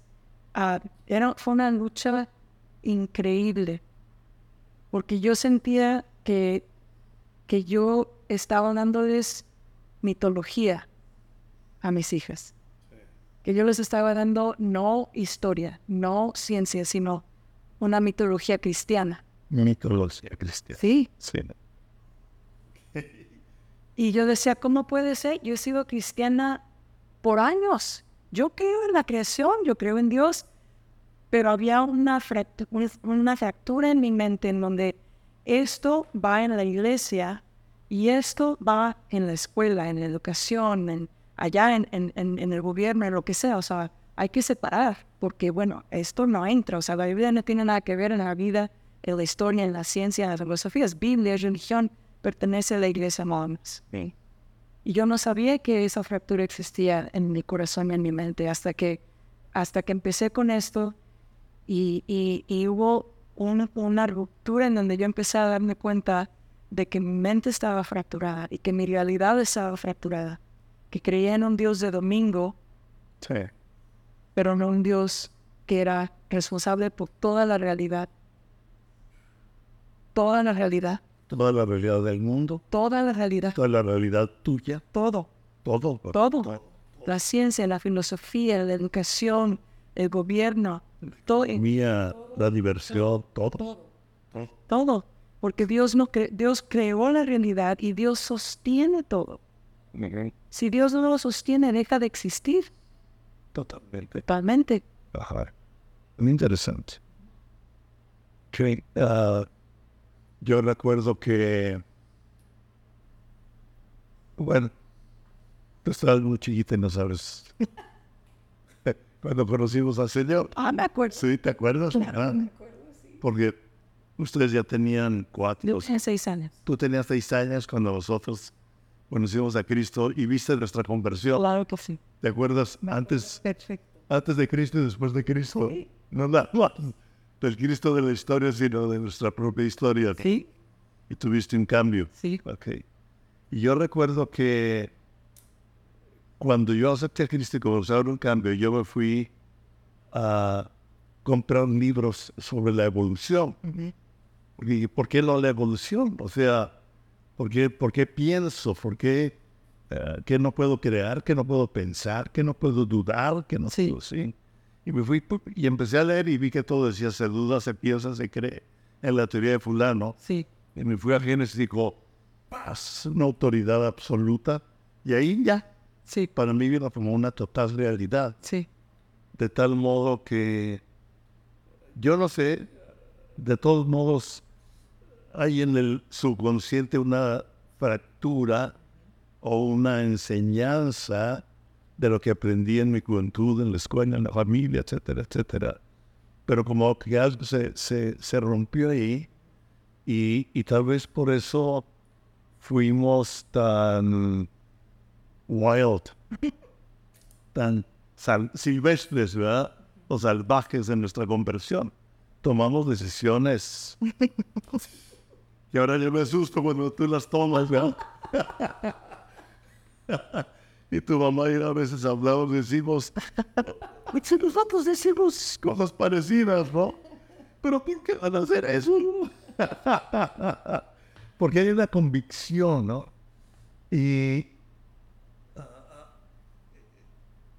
uh, era, fue una lucha increíble, porque yo sentía que que yo estaba dándoles mitología a mis hijas. Que yo les estaba dando no historia, no ciencia, sino una mitología cristiana. Mitología cristiana. Sí. Sí. y yo decía, ¿cómo puede ser? Yo he sido cristiana por años. Yo creo en la creación, yo creo en Dios, pero había una, una fractura en mi mente en donde esto va en la iglesia y esto va en la escuela, en la educación, en, allá en, en, el gobierno, en lo que sea. O sea, hay que separar, porque bueno, esto no entra. O sea, la Biblia no tiene nada que ver en la vida, en la historia, en la ciencia, en la filosofía. Es Biblia, religión, pertenece a la iglesia Mormons. Y yo no sabía que esa fractura existía en mi corazón y en mi mente hasta que, hasta que empecé con esto y, y, y hubo una, una ruptura en donde yo empecé a darme cuenta de que mi mente estaba fracturada y que mi realidad estaba fracturada, que creía en un Dios de domingo, pero no un Dios que era responsable por toda la realidad, toda la realidad. Toda la realidad del mundo. Toda la realidad. Toda la realidad tuya. Todo. Todo. Todo. La ciencia, la filosofía, la educación, el gobierno, todo. Mía, la diversión, todo. Todo. todo. Porque Dios, no Dios creó la realidad y Dios sostiene todo. Si Dios no lo sostiene, deja de existir. Totalmente. Totalmente. Ajá. Muy interesante. Ah, yo recuerdo que, bueno, tú estabas muy chiquita y no sabes. Cuando conocimos al Señor. Ah, me acuerdo. Sí, ¿te acuerdas? Claro, ah, me acuerdo, sí. Porque Ustedes ya tenían cuatro. Yo tenía seis años. Tú tenías seis años cuando nosotros conocimos a Cristo y viste nuestra conversión. Claro que sí. ¿Te acuerdas antes, Perfecto. antes de Cristo y después de Cristo? Sí. No nada más del Cristo de la historia, sino de nuestra propia historia. Sí. Y tuviste un cambio. Sí. Ok. Y yo recuerdo que cuando yo acepté a Cristo y comenzaron un cambio, yo me fui a comprar libros sobre la evolución. ¿Por qué no la evolución? O sea, ¿por qué, por qué pienso? ¿Por qué, uh, no puedo crear? ¿Qué no puedo pensar? ¿Qué no puedo dudar? ¿Qué no sí. puedo, sí? Y me fui y empecé a leer y vi que todo decía se duda, se piensa, se cree en la teoría de fulano. Sí. Y me fui a Génesis y dijo, paz, una autoridad absoluta. Y ahí ya, sí. para mí vino como una total realidad. Sí. De tal modo que yo no sé, de todos modos, hay en el subconsciente una fractura o una enseñanza de lo que aprendí en mi juventud, en la escuela, en la familia, etcétera, etcétera. Pero como que algo se, se, se rompió ahí Y, y tal vez por eso fuimos tan wild, tan sal- silvestres, ¿verdad? O salvajes en nuestra conversión. Tomamos decisiones. y ahora yo me asusto cuando tú las tomas, ¿verdad? y tu mamá y a veces hablamos, decimos, "Pues nosotros decimos cosas parecidas, ¿no? Pero ¿por qué van a hacer eso? Porque hay una convicción, ¿no? Y ah,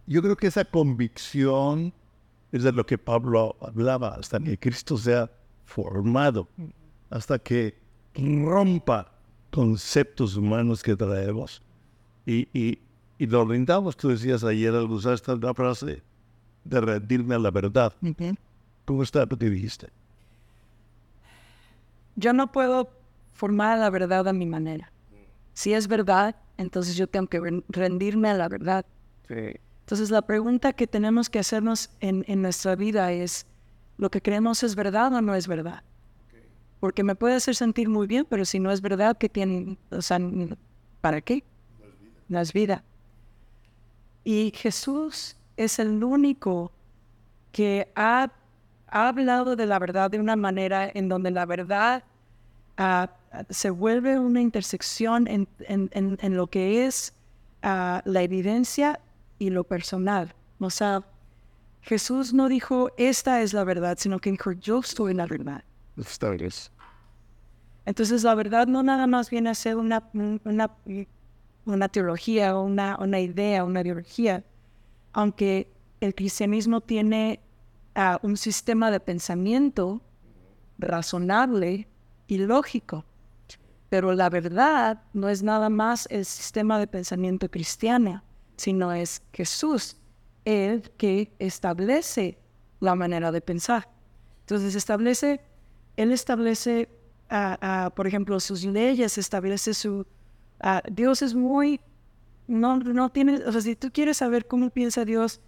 yo creo que esa convicción es de lo que Pablo hablaba, hasta que Cristo sea formado, hasta que rompa conceptos humanos que traemos y, y, y lo rindamos. Tú decías ayer al usar esta frase de rendirme a la verdad. ¿Cómo está lo que dijiste? Yo no puedo formar la verdad a mi manera. Si es verdad, entonces yo tengo que ren- rendirme a la verdad. Entonces la pregunta que tenemos que hacernos en, en nuestra vida es, ¿lo que creemos es verdad o no es verdad? Porque me puede hacer sentir muy bien, pero si no es verdad, ¿qué tiene? O sea, ¿para qué? No es vida. Y Jesús es el único que ha, ha hablado de la verdad de una manera en donde la verdad ah, se vuelve una intersección en lo que es ah, la evidencia y lo personal. O sea, Jesús no dijo, esta es la verdad, sino que dijo, yo soy la verdad. Entonces la verdad no nada más viene a ser una, una, teología, una, una idea, una ideología, aunque el cristianismo tiene ah, un sistema de pensamiento razonable y lógico, pero la verdad no es nada más el sistema de pensamiento cristiano, sino es Jesús el que establece la manera de pensar. Entonces establece, él establece, ah, por ejemplo, sus leyes, establece su... ah, Dios es muy... No, no tiene... O sea, si tú quieres saber cómo piensa Dios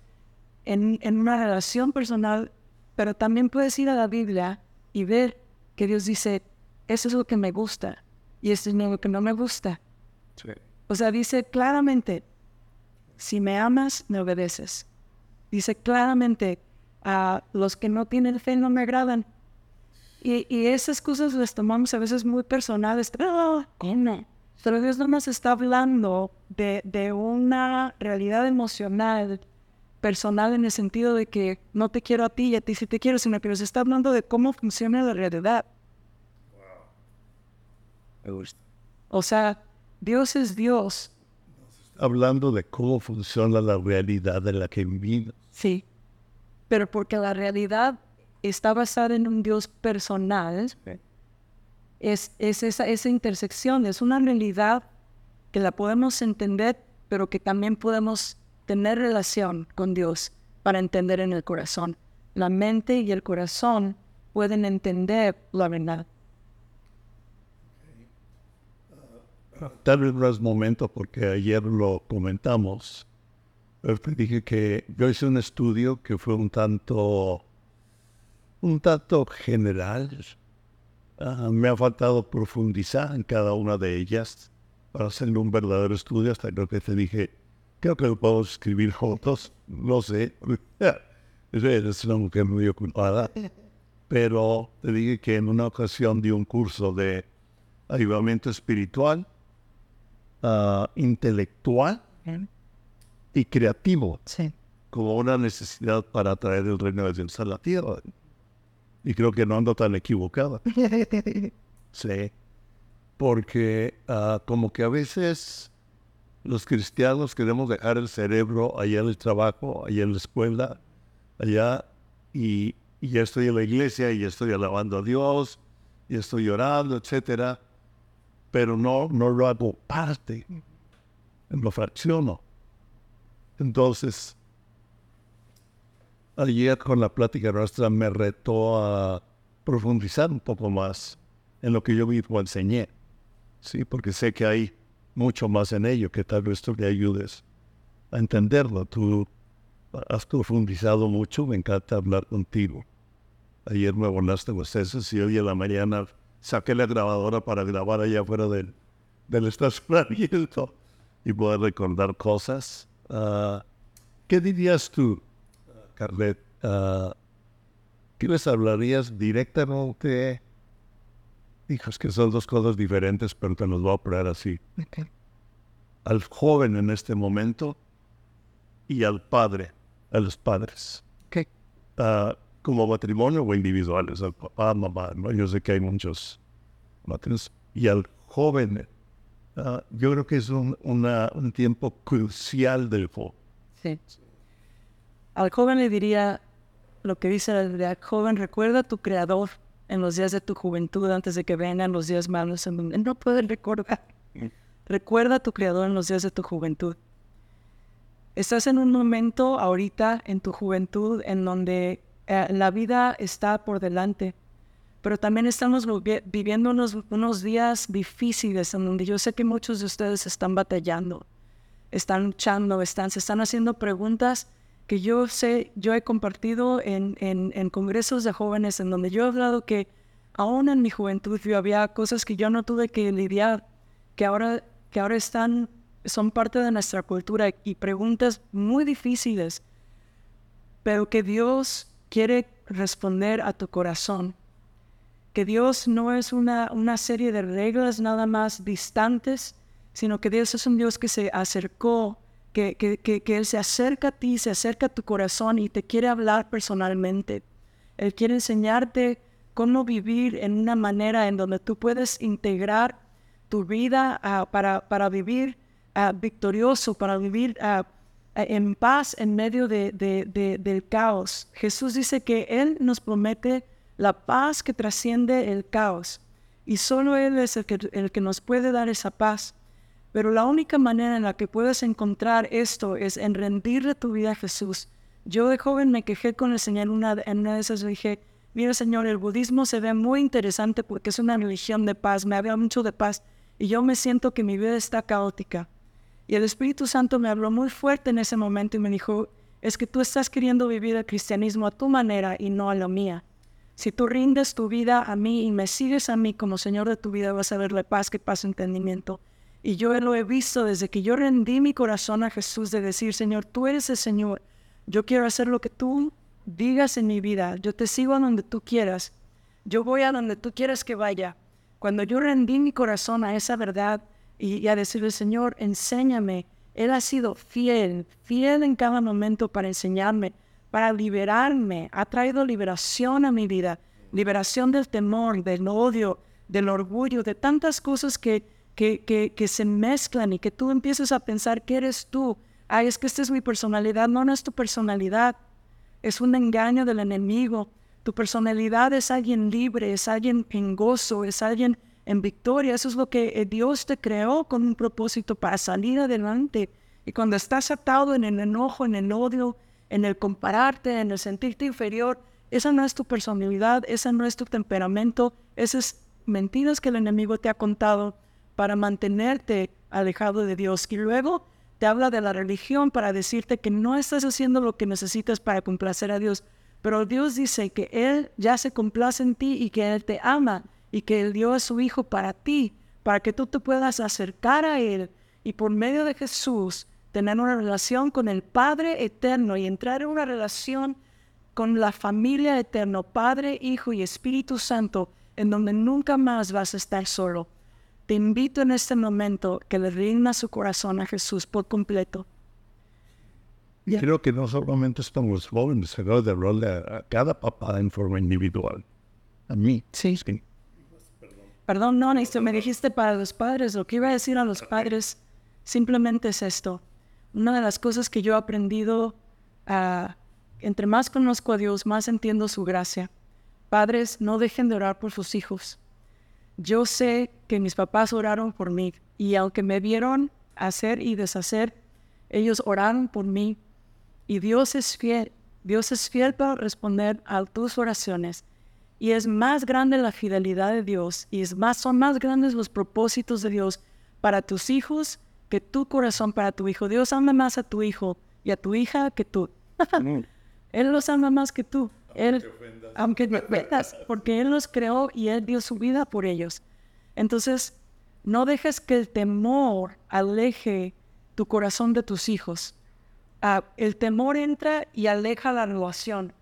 en, en una relación personal, pero también puedes ir a la Biblia y ver que Dios dice, eso es lo que me gusta y esto es lo que no me gusta. O sea, dice claramente, si me amas, me obedeces. Dice claramente, a los que no tienen fe no me agradan. Y, y esas cosas las tomamos a veces muy personales. ¿cómo? Pero Dios no nos está hablando de, de una realidad emocional, personal, en el sentido de que no te quiero a ti y a ti sí te quiero, sino que nos está hablando de cómo funciona la realidad. O sea, Dios es Dios, Hablando de cómo funciona la realidad en la que vivimos. Sí, pero porque la realidad está basada en un Dios personal, es, es esa, esa intersección, es una realidad que la podemos entender, pero que también podemos tener relación con Dios para entender en el corazón. La mente y el corazón pueden entender la verdad. Tal vez no es momento porque ayer lo comentamos. Te dije que yo hice un estudio que fue un tanto, un tanto general. Ah, me ha faltado profundizar en cada una de ellas para hacer un verdadero estudio. Hasta creo que te dije, creo que lo podemos escribir juntos. No sé. Eres una mujer muy ocupada. Pero te dije que en una ocasión di un curso de avivamiento espiritual ah, intelectual y creativo Sí. como una necesidad para traer el reino de Dios a la tierra. Y creo que no ando tan equivocada. Sí. Porque ah, como que a veces los cristianos queremos dejar el cerebro allá en el trabajo, allá en la escuela, allá, y, y ya estoy en la iglesia, y ya estoy alabando a Dios, y estoy llorando, etcétera, pero no, no lo hago parte, lo fracciono. Entonces, ayer con la plática nuestra me retó a profundizar un poco más en lo que yo mismo enseñé. Sí, porque sé que hay mucho más en ello que tal vez tú le ayudes a entenderlo. Tú has profundizado mucho, me encanta hablar contigo. Ayer me volaste los sesos y hoy en la mañana saqué la grabadora para grabar allá afuera del, del estacionamiento y poder recordar cosas. Ah, ¿Qué dirías tú, Carlet? Uh, ¿Qué les hablarías directamente? Hijos, que son dos cosas diferentes, pero te los voy a poner así. Al joven en este momento y al padre, a los padres. Okay. Uh, como matrimonio o individuales, al papá, mamá, ¿no? Yo sé que hay muchos matrimonios. Y al joven, uh, yo creo que es un, una, un tiempo crucial del joven. Sí. Al joven le diría lo que dice el joven, recuerda a tu creador en los días de tu juventud antes de que vengan los días malos en donde no puedes recordar. Mm. Recuerda a tu creador en los días de tu juventud. Estás en un momento ahorita en tu juventud en donde eh, la vida está por delante, pero también estamos viviendo unos, unos días difíciles en donde yo sé que muchos de ustedes están batallando, están luchando, están, se están haciendo preguntas que yo sé, yo he compartido en, en, congresos de jóvenes en donde yo he hablado que aún en mi juventud yo había cosas que yo no tuve que lidiar, que ahora, que ahora están, son parte de nuestra cultura y preguntas muy difíciles, pero que Dios quiere responder a tu corazón. Que Dios no es una, una serie de reglas nada más distantes, sino que Dios es un Dios que se acercó que, que, Él se acerca a ti, se acerca a tu corazón y te quiere hablar personalmente. Él quiere enseñarte cómo vivir en una manera en donde tú puedes integrar tu vida ah, para, para, vivir ah, victorioso, para vivir ah, en paz en medio de, del caos. Jesús dice que Él nos promete la paz que trasciende el caos y solo Él es el que, el que nos puede dar esa paz. Pero la única manera en la que puedes encontrar esto es en rendirle tu vida a Jesús. Yo de joven me quejé con el Señor una, en una de esas, dije, mira Señor, el budismo se ve muy interesante porque es una religión de paz, me habla mucho de paz y yo me siento que mi vida está caótica. Y el Espíritu Santo me habló muy fuerte en ese momento y me dijo, es que tú estás queriendo vivir el cristianismo a tu manera y no a la mía. Si tú rindes tu vida a mí y me sigues a mí como Señor de tu vida, vas a ver la paz que pasa entendimiento. Y yo lo he visto desde que yo rendí mi corazón a Jesús de decir, Señor, tú eres el Señor. Yo quiero hacer lo que tú digas en mi vida. Yo te sigo a donde tú quieras. Yo voy a donde tú quieras que vaya. Cuando yo rendí mi corazón a esa verdad y, a decirle, Señor, enséñame. Él ha sido fiel, fiel en cada momento para enseñarme, para liberarme. Ha traído liberación a mi vida. Liberación del temor, del odio, del orgullo, de tantas cosas que que, se mezclan y que tú empiezas a pensar que eres tú. Ay, es que esta es mi personalidad. No, no es tu personalidad. Es un engaño del enemigo. Tu personalidad es alguien libre, es alguien en gozo, es alguien en victoria. Eso es lo que eh, Dios te creó con un propósito para salir adelante. Y cuando estás atado en el enojo, en el odio, en el compararte, en el sentirte inferior, esa no es tu personalidad, esa no es tu temperamento, esas mentiras que el enemigo te ha contado para mantenerte alejado de Dios. Y luego te habla de la religión para decirte que no estás haciendo lo que necesitas para complacer a Dios. Pero Dios dice que Él ya se complace en ti y que Él te ama y que Él dio a su Hijo para ti, para que tú te puedas acercar a Él y por medio de Jesús tener una relación con el Padre eterno y entrar en una relación con la familia eterna, Padre, Hijo y Espíritu Santo, en donde nunca más vas a estar solo. Te invito en este momento que le rinda su corazón a Jesús por completo. Creo que no solamente estamos jóvenes, sino de hablarle a, cada papá en forma individual. A mí. Sí. Perdón, no, esto me dijiste para los padres. Lo que iba a decir a los padres simplemente es esto. Una de las cosas que yo he aprendido, uh, entre más conozco a Dios, más entiendo su gracia. Padres, no dejen de orar por sus hijos. Yo sé que mis papás oraron por mí y aunque me vieron hacer y deshacer, ellos oraron por mí y Dios es fiel. Dios es fiel para responder a tus oraciones. Y es más grande la fidelidad de Dios y es más, son más grandes los propósitos de Dios para tus hijos que tu corazón para tu hijo. Dios ama más a tu hijo y a tu hija que tú. Él los ama más que tú. Él, aunque te ofendas, porque Él los creó y Él dio su vida por ellos. Entonces, no dejes que el temor aleje tu corazón de tus hijos. Ah, el temor entra y aleja la relación.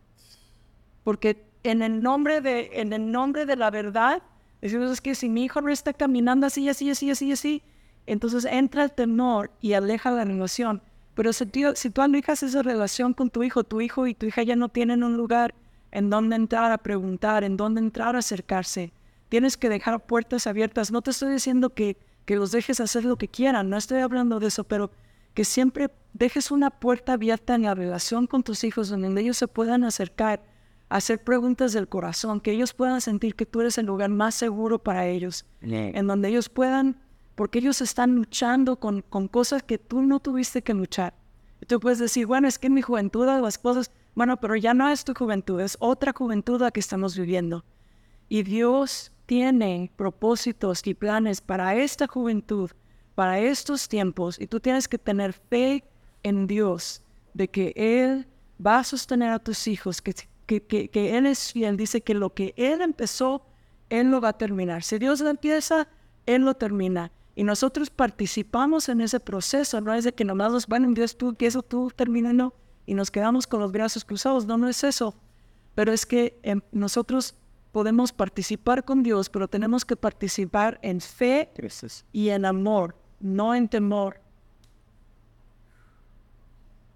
Porque en el nombre de, en el nombre de la verdad, decimos que si mi hijo no está caminando así, así, así, así, así, entonces entra el temor y aleja la relación. Pero si, si tú alejas esa relación con tu hijo, tu hijo y tu hija ya no tienen un lugar en donde entrar a preguntar, en donde entrar a acercarse. Tienes que dejar puertas abiertas. No te estoy diciendo que, que los dejes hacer lo que quieran, no estoy hablando de eso, pero que siempre dejes una puerta abierta en la relación con tus hijos donde ellos se puedan acercar, hacer preguntas del corazón, que ellos puedan sentir que tú eres el lugar más seguro para ellos, en donde ellos puedan, porque ellos están luchando con, con cosas que tú no tuviste que luchar. Tú puedes decir, bueno, es que en mi juventud las cosas, bueno, pero ya no es tu juventud, es otra juventud la que estamos viviendo. Y Dios tiene propósitos y planes para esta juventud, para estos tiempos, y tú tienes que tener fe en Dios de que Él va a sostener a tus hijos, que, que, que, Él es fiel, dice que lo que Él empezó, Él lo va a terminar. Si Dios lo empieza, Él lo termina. Y nosotros participamos en ese proceso, no es de que nomás nos van, Dios tú, que eso tú termina, no, y nos quedamos con los brazos cruzados, no, no es eso. Pero es que em, nosotros podemos participar con Dios, pero tenemos que participar en fe y en amor, no en temor.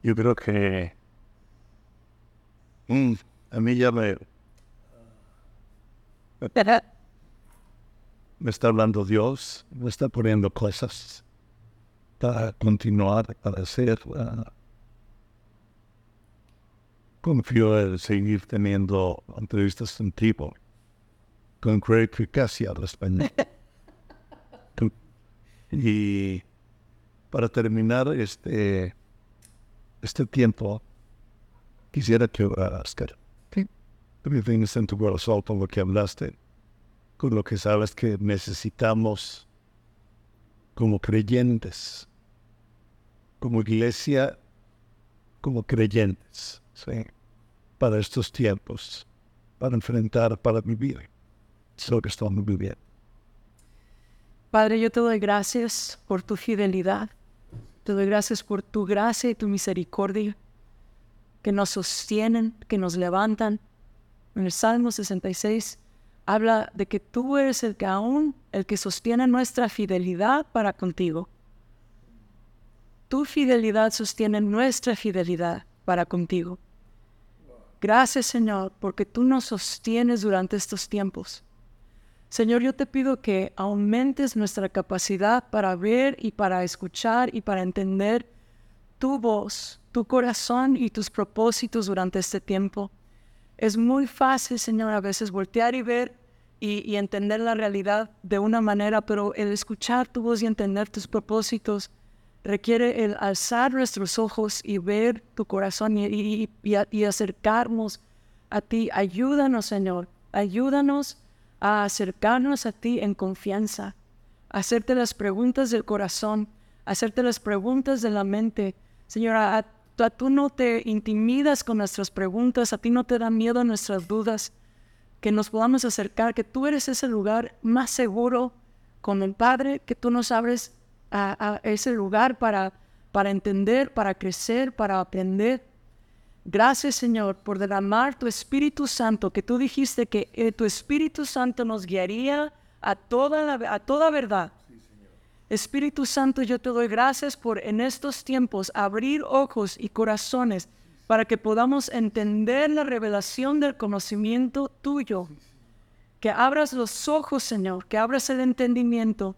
Yo creo que mm, a mí ya me, me está hablando Dios, me está poniendo cosas para continuar, para hacer. Uh, confío en seguir teniendo entrevistas en tipo con Craig al español. y para terminar este, este tiempo, quisiera que Oscar, tú tienes en tu corazón con lo que hablaste, con lo que sabes que necesitamos como creyentes, como iglesia, como creyentes, para estos tiempos, para enfrentar, para vivir lo que estamos viviendo. Padre, yo te doy gracias por tu fidelidad. Te doy gracias por tu gracia y tu misericordia que nos sostienen, que nos levantan. En el Salmo 66 habla de que tú eres el que aún, el que sostiene nuestra fidelidad para contigo. Tu fidelidad sostiene nuestra fidelidad para contigo. Gracias Señor, porque tú nos sostienes durante estos tiempos. Señor, yo te pido que aumentes nuestra capacidad para ver y para escuchar y para entender tu voz, tu corazón y tus propósitos durante este tiempo. Es muy fácil, Señor, a veces voltear y ver y, entender la realidad de una manera, pero el escuchar tu voz y entender tus propósitos requiere el alzar nuestros ojos y ver tu corazón y, y acercarnos a ti. Ayúdanos, Señor. Ayúdanos a acercarnos a ti en confianza, a hacerte las preguntas del corazón, a hacerte las preguntas de la mente. Señora, a, tú no te intimidas con nuestras preguntas, a ti no te da miedo nuestras dudas, que nos podamos acercar, que tú eres ese lugar más seguro con el Padre, que tú nos abres a, a ese lugar para, para entender, para crecer, para aprender. Gracias Señor por derramar tu Espíritu Santo, que tú dijiste que eh, tu Espíritu Santo nos guiaría a toda, a toda verdad. Espíritu Santo, yo te doy gracias por en estos tiempos abrir ojos y corazones para que podamos entender la revelación del conocimiento tuyo. Que abras los ojos, Señor, que abras el entendimiento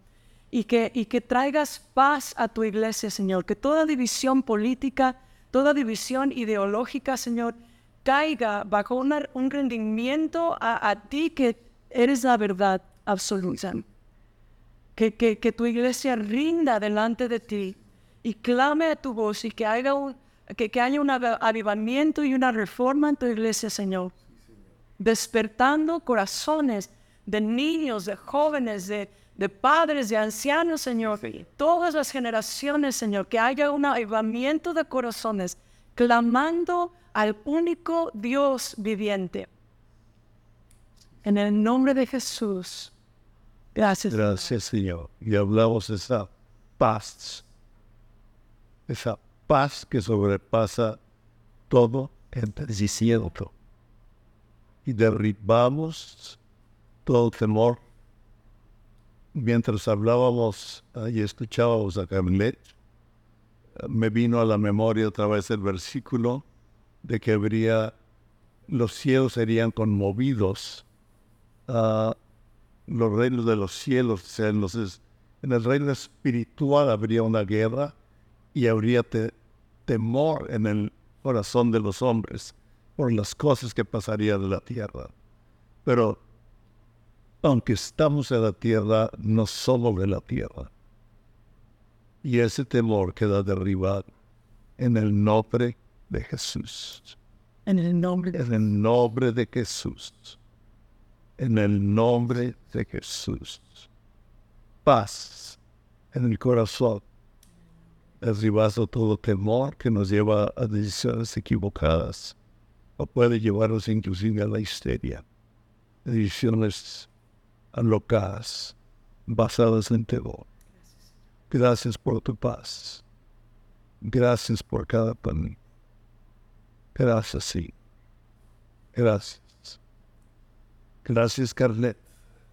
y que, y que traigas paz a tu iglesia, Señor. Que toda división política, toda división ideológica, Señor, caiga bajo un rendimiento a, ti que eres la verdad absoluta. Que, que, tu iglesia rinda delante de ti y clame a tu voz y que haya un, que, que haya un avivamiento y una reforma en tu iglesia, Señor. Despertando corazones de niños, de jóvenes, de, de padres, de ancianos, Señor, todas las generaciones, Señor, que haya un avivamiento de corazones, clamando al único Dios viviente. En el nombre de Jesús. Gracias. Gracias, Señor. Y hablamos de esa paz, esa paz que sobrepasa todo entendimiento. Y derribamos todo temor. Mientras hablábamos y escuchábamos a Carlet, me vino a la memoria otra vez el versículo de que habría, los cielos serían conmovidos, uh, los reinos de los cielos, entonces en el reino espiritual habría una guerra y habría temor en el corazón de los hombres por las cosas que pasarían en la tierra. Pero aunque estamos en la tierra, no somos de la tierra. Y ese temor queda derribado en el nombre de Jesús. En el nombre de, en el nombre de Jesús. En el nombre de Jesús. Paz en el corazón. Derribado todo temor que nos lleva a decisiones equivocadas o puede llevarnos inclusive a la histeria. Decisiones alocadas, basadas en temor. Gracias por tu paz. Gracias por cada pan. Gracias, sí. Gracias. Gracias, Carlet.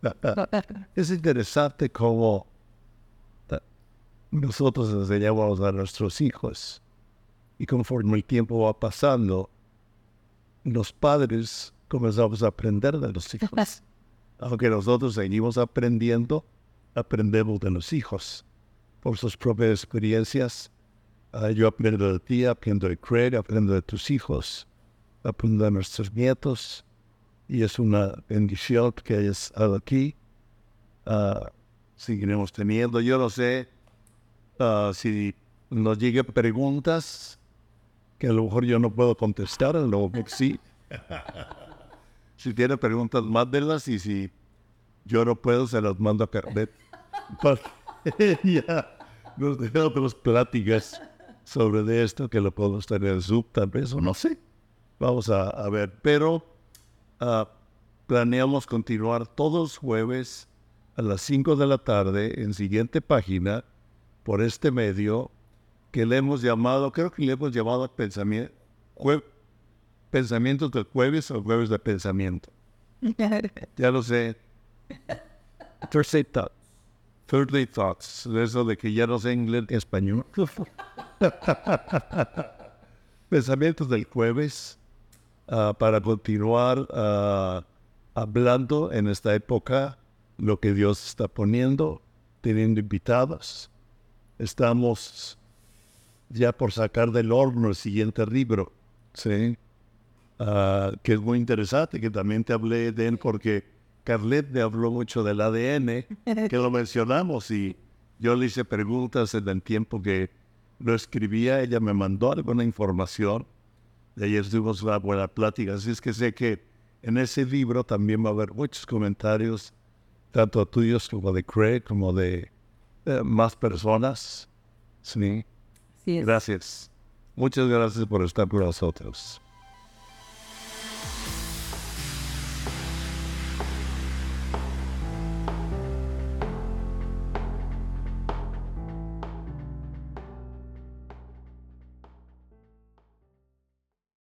es interesante cómo nosotros enseñamos a nuestros hijos y conforme el tiempo va pasando, los padres comenzamos a aprender de los hijos. Aunque nosotros seguimos aprendiendo, aprendemos de los hijos por sus propias experiencias. Ah, yo aprendo de ti, aprendo de Craig, aprendo de tus hijos, aprendo de nuestros nietos. Y es una bendición que hayas estado aquí. Uh, seguiremos teniendo. Yo no sé uh, si nos lleguen preguntas que a lo mejor yo no puedo contestar, a lo mejor sí. si tiene preguntas, mándenlas y si yo no puedo, se las mando a Carnet. ya nos dejó otras pláticas sobre de esto que lo podemos tener en Zoom, tal vez, o no sé. Vamos a, ver. Pero uh, planeamos continuar todos jueves a las 5 de la tarde en siguiente página por este medio que le hemos llamado, creo que le hemos llamado pensamiento, pensamientos del jueves o jueves de pensamiento. ya lo sé. Thursday Thoughts. Thursday Thoughts. Eso de que ya no sé inglés ni español. Pensamientos del jueves uh, para continuar uh, hablando en esta época lo que Dios está poniendo, teniendo invitados. Estamos ya por sacar del horno el siguiente libro, ¿sí? Uh, que es muy interesante, que también te hablé de él porque Carlet me habló mucho del ADN, que lo mencionamos y yo le hice preguntas en el tiempo que lo escribía, ella me mandó alguna información, de ayer tuvimos una buena plática, así es que sé que en ese libro también va a haber muchos comentarios, tanto tuyos como de Craig, como de eh, más personas. Sí. Gracias. Muchas gracias por estar con nosotros.